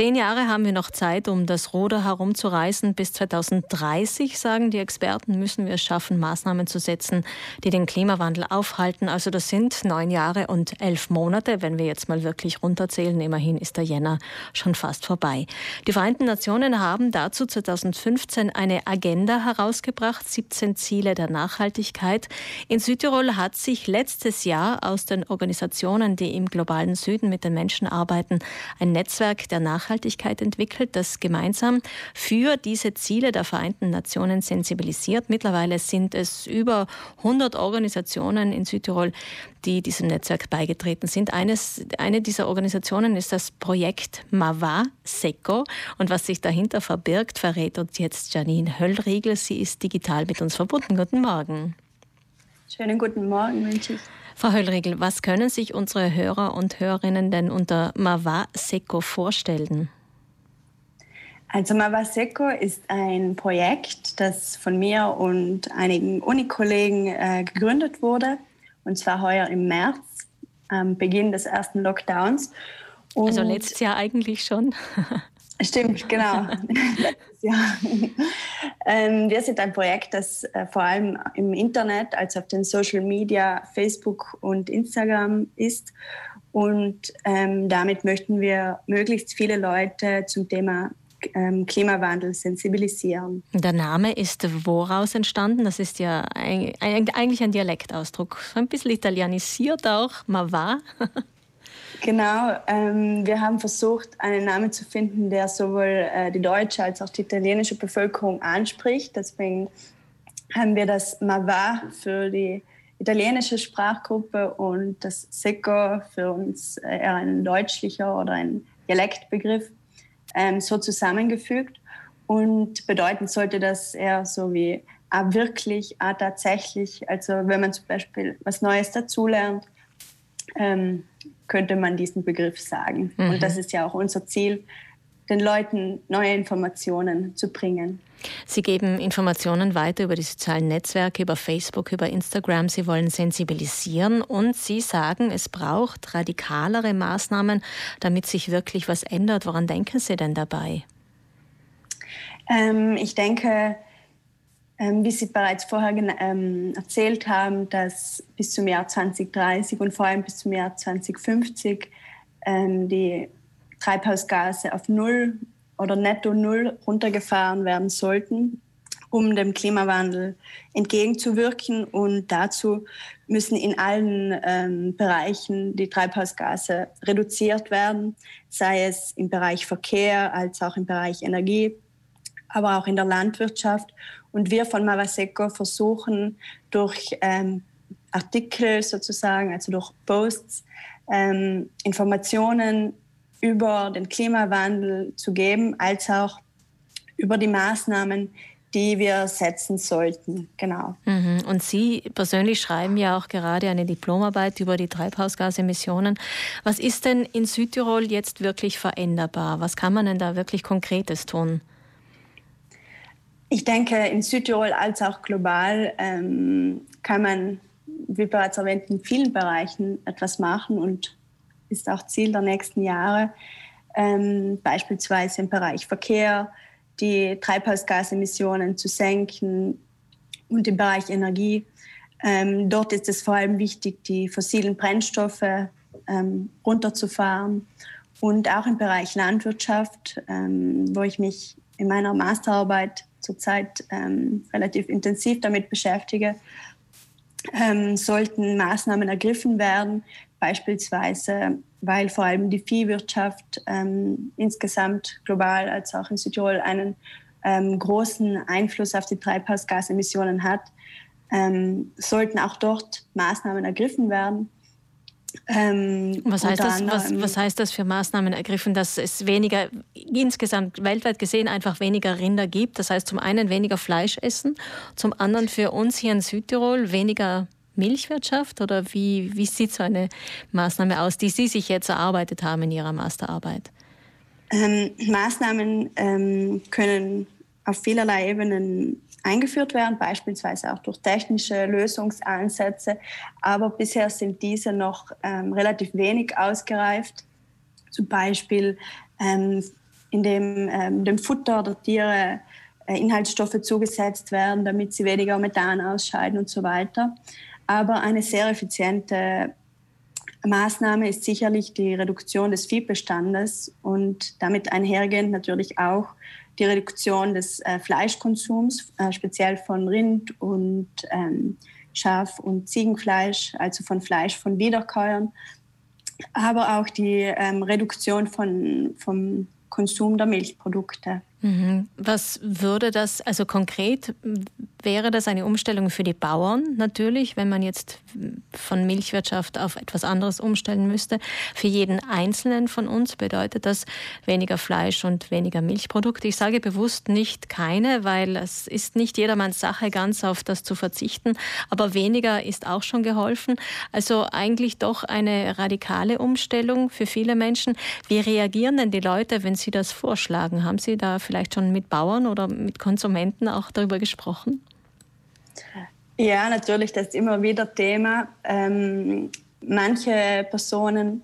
Zehn Jahre haben wir noch Zeit, um das Ruder herumzureißen. Bis 2030, sagen die Experten, müssen wir es schaffen, Maßnahmen zu setzen, die den Klimawandel aufhalten. Also das sind neun Jahre und elf Monate, wenn wir jetzt mal wirklich runterzählen. Immerhin ist der Jänner schon fast vorbei. Die Vereinten Nationen haben dazu 2015 eine Agenda herausgebracht, 17 Ziele der Nachhaltigkeit. In Südtirol hat sich letztes Jahr aus den Organisationen, die im globalen Süden mit den Menschen arbeiten, ein Netzwerk der Nachhaltigkeit entwickelt, das gemeinsam für diese Ziele der Vereinten Nationen sensibilisiert. Mittlerweile sind es über 100 Organisationen in Südtirol, die diesem Netzwerk beigetreten sind. Eines, eine dieser Organisationen ist das Projekt Mava Seco. Und was sich dahinter verbirgt, verrät uns jetzt Janine Höllriegel. Sie ist digital mit uns verbunden. Guten Morgen. Schönen guten Morgen wünsche ich. Frau Höllriegel, was können sich unsere Hörer und Hörerinnen denn unter Mava Seco vorstellen? Also Mava Seco ist ein Projekt, das von mir und einigen Unikollegen äh, gegründet wurde, und zwar heuer im März, am Beginn des ersten Lockdowns. Und also letztes Jahr eigentlich schon. Stimmt, genau. ja. ähm, wir sind ein Projekt, das äh, vor allem im Internet, also auf den Social Media, Facebook und Instagram ist. Und ähm, damit möchten wir möglichst viele Leute zum Thema ähm, Klimawandel sensibilisieren. Der Name ist woraus entstanden? Das ist ja eigentlich ein Dialektausdruck, ein bisschen italienisiert auch, ma va. Genau, ähm, wir haben versucht, einen Namen zu finden, der sowohl äh, die deutsche als auch die italienische Bevölkerung anspricht. Deswegen haben wir das Mava für die italienische Sprachgruppe und das Secco für uns äh, eher ein deutschlicher oder ein Dialektbegriff ähm, so zusammengefügt. Und bedeuten sollte das eher so wie ah, wirklich, ah, tatsächlich. Also wenn man zum Beispiel was Neues dazulernt, ähm, könnte man diesen Begriff sagen. Mhm. Und das ist ja auch unser Ziel, den Leuten neue Informationen zu bringen. Sie geben Informationen weiter über die sozialen Netzwerke, über Facebook, über Instagram. Sie wollen sensibilisieren und Sie sagen, es braucht radikalere Maßnahmen, damit sich wirklich was ändert. Woran denken Sie denn dabei? Ähm, ich denke, wie Sie bereits vorher ähm, erzählt haben, dass bis zum Jahr 2030 und vor allem bis zum Jahr 2050 ähm, die Treibhausgase auf Null oder netto Null runtergefahren werden sollten, um dem Klimawandel entgegenzuwirken. Und dazu müssen in allen ähm, Bereichen die Treibhausgase reduziert werden, sei es im Bereich Verkehr als auch im Bereich Energie, aber auch in der Landwirtschaft. Und wir von Mavaseco versuchen durch ähm, Artikel sozusagen, also durch Posts, ähm, Informationen über den Klimawandel zu geben, als auch über die Maßnahmen, die wir setzen sollten. Genau. Mhm. Und Sie persönlich schreiben ja auch gerade eine Diplomarbeit über die Treibhausgasemissionen. Was ist denn in Südtirol jetzt wirklich veränderbar? Was kann man denn da wirklich Konkretes tun? Ich denke, in Südtirol als auch global ähm, kann man, wie bereits erwähnt, in vielen Bereichen etwas machen und ist auch Ziel der nächsten Jahre. Ähm, beispielsweise im Bereich Verkehr, die Treibhausgasemissionen zu senken und im Bereich Energie. Ähm, dort ist es vor allem wichtig, die fossilen Brennstoffe ähm, runterzufahren und auch im Bereich Landwirtschaft, ähm, wo ich mich in meiner Masterarbeit zurzeit ähm, relativ intensiv damit beschäftige, ähm, sollten Maßnahmen ergriffen werden, beispielsweise weil vor allem die Viehwirtschaft ähm, insgesamt global als auch in Südtirol einen ähm, großen Einfluss auf die Treibhausgasemissionen hat, ähm, sollten auch dort Maßnahmen ergriffen werden. Ähm, was, heißt das, was, was, heißt das für Maßnahmen ergriffen, dass es weniger, insgesamt weltweit gesehen, einfach weniger Rinder gibt? Das heißt zum einen weniger Fleisch essen, zum anderen für uns hier in Südtirol weniger Milchwirtschaft? Oder wie, wie sieht so eine Maßnahme aus, die Sie sich jetzt erarbeitet haben in Ihrer Masterarbeit? Ähm, Maßnahmen ähm, können auf vielerlei Ebenen eingeführt werden, beispielsweise auch durch technische Lösungsansätze. Aber bisher sind diese noch ähm, relativ wenig ausgereift. Zum Beispiel ähm, indem ähm, dem Futter der Tiere äh, Inhaltsstoffe zugesetzt werden, damit sie weniger Methan ausscheiden und so weiter. Aber eine sehr effiziente Maßnahme ist sicherlich die Reduktion des Viehbestandes und damit einhergehend natürlich auch die Reduktion des äh, Fleischkonsums, äh, speziell von Rind und ähm, Schaf- und Ziegenfleisch, also von Fleisch von Wiederkäuern, aber auch die ähm, Reduktion von, vom Konsum der Milchprodukte. Mhm. Was würde das, also konkret wäre das eine Umstellung für die Bauern natürlich, wenn man jetzt von Milchwirtschaft auf etwas anderes umstellen müsste. Für jeden Einzelnen von uns bedeutet das weniger Fleisch und weniger Milchprodukte. Ich sage bewusst nicht keine, weil es ist nicht jedermanns Sache, ganz auf das zu verzichten. Aber weniger ist auch schon geholfen. Also eigentlich doch eine radikale Umstellung für viele Menschen. Wie reagieren denn die Leute, wenn sie das vorschlagen? Haben Sie da vielleicht schon mit Bauern oder mit Konsumenten auch darüber gesprochen? Ja, natürlich, das ist immer wieder Thema. Ähm, manche Personen,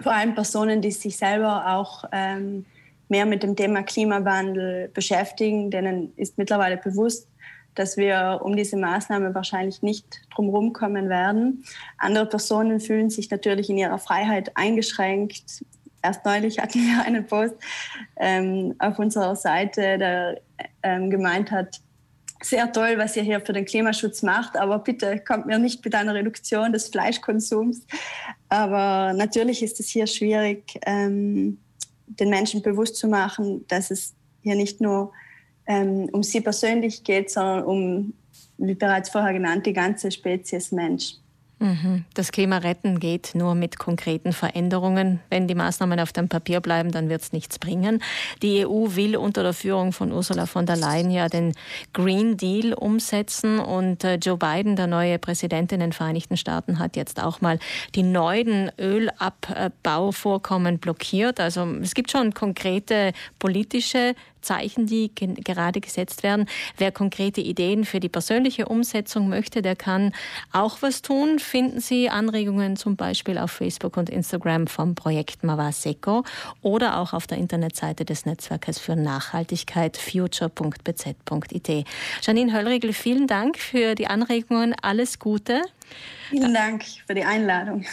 vor allem Personen, die sich selber auch ähm, mehr mit dem Thema Klimawandel beschäftigen, denen ist mittlerweile bewusst, dass wir um diese Maßnahme wahrscheinlich nicht drumherum kommen werden. Andere Personen fühlen sich natürlich in ihrer Freiheit eingeschränkt, erst neulich hatten wir einen Post ähm, auf unserer Seite, der ähm, gemeint hat, sehr toll, was ihr hier für den Klimaschutz macht, aber bitte kommt mir nicht mit einer Reduktion des Fleischkonsums. Aber natürlich ist es hier schwierig, ähm, den Menschen bewusst zu machen, dass es hier nicht nur ähm, um sie persönlich geht, sondern um, wie bereits vorher genannt, die ganze Spezies Mensch. Mhm. Das Klima retten geht nur mit konkreten Veränderungen. Wenn die Maßnahmen auf dem Papier bleiben, dann wird es nichts bringen. Die EU will unter der Führung von Ursula von der Leyen ja den Green Deal umsetzen und äh, Joe Biden, der neue Präsident in den Vereinigten Staaten, hat jetzt auch mal die neuen Ölabbauvorkommen blockiert. Also es gibt schon konkrete politische Zeichen, die gerade gesetzt werden. Wer konkrete Ideen für die persönliche Umsetzung möchte, der kann auch was tun. Finden Sie Anregungen zum Beispiel auf Facebook und Instagram vom Projekt Mavaseko oder auch auf der Internetseite des Netzwerkes für Nachhaltigkeit future.bz.it. Janine Höllriegel, vielen Dank für die Anregungen. Alles Gute. Vielen Dank für die Einladung.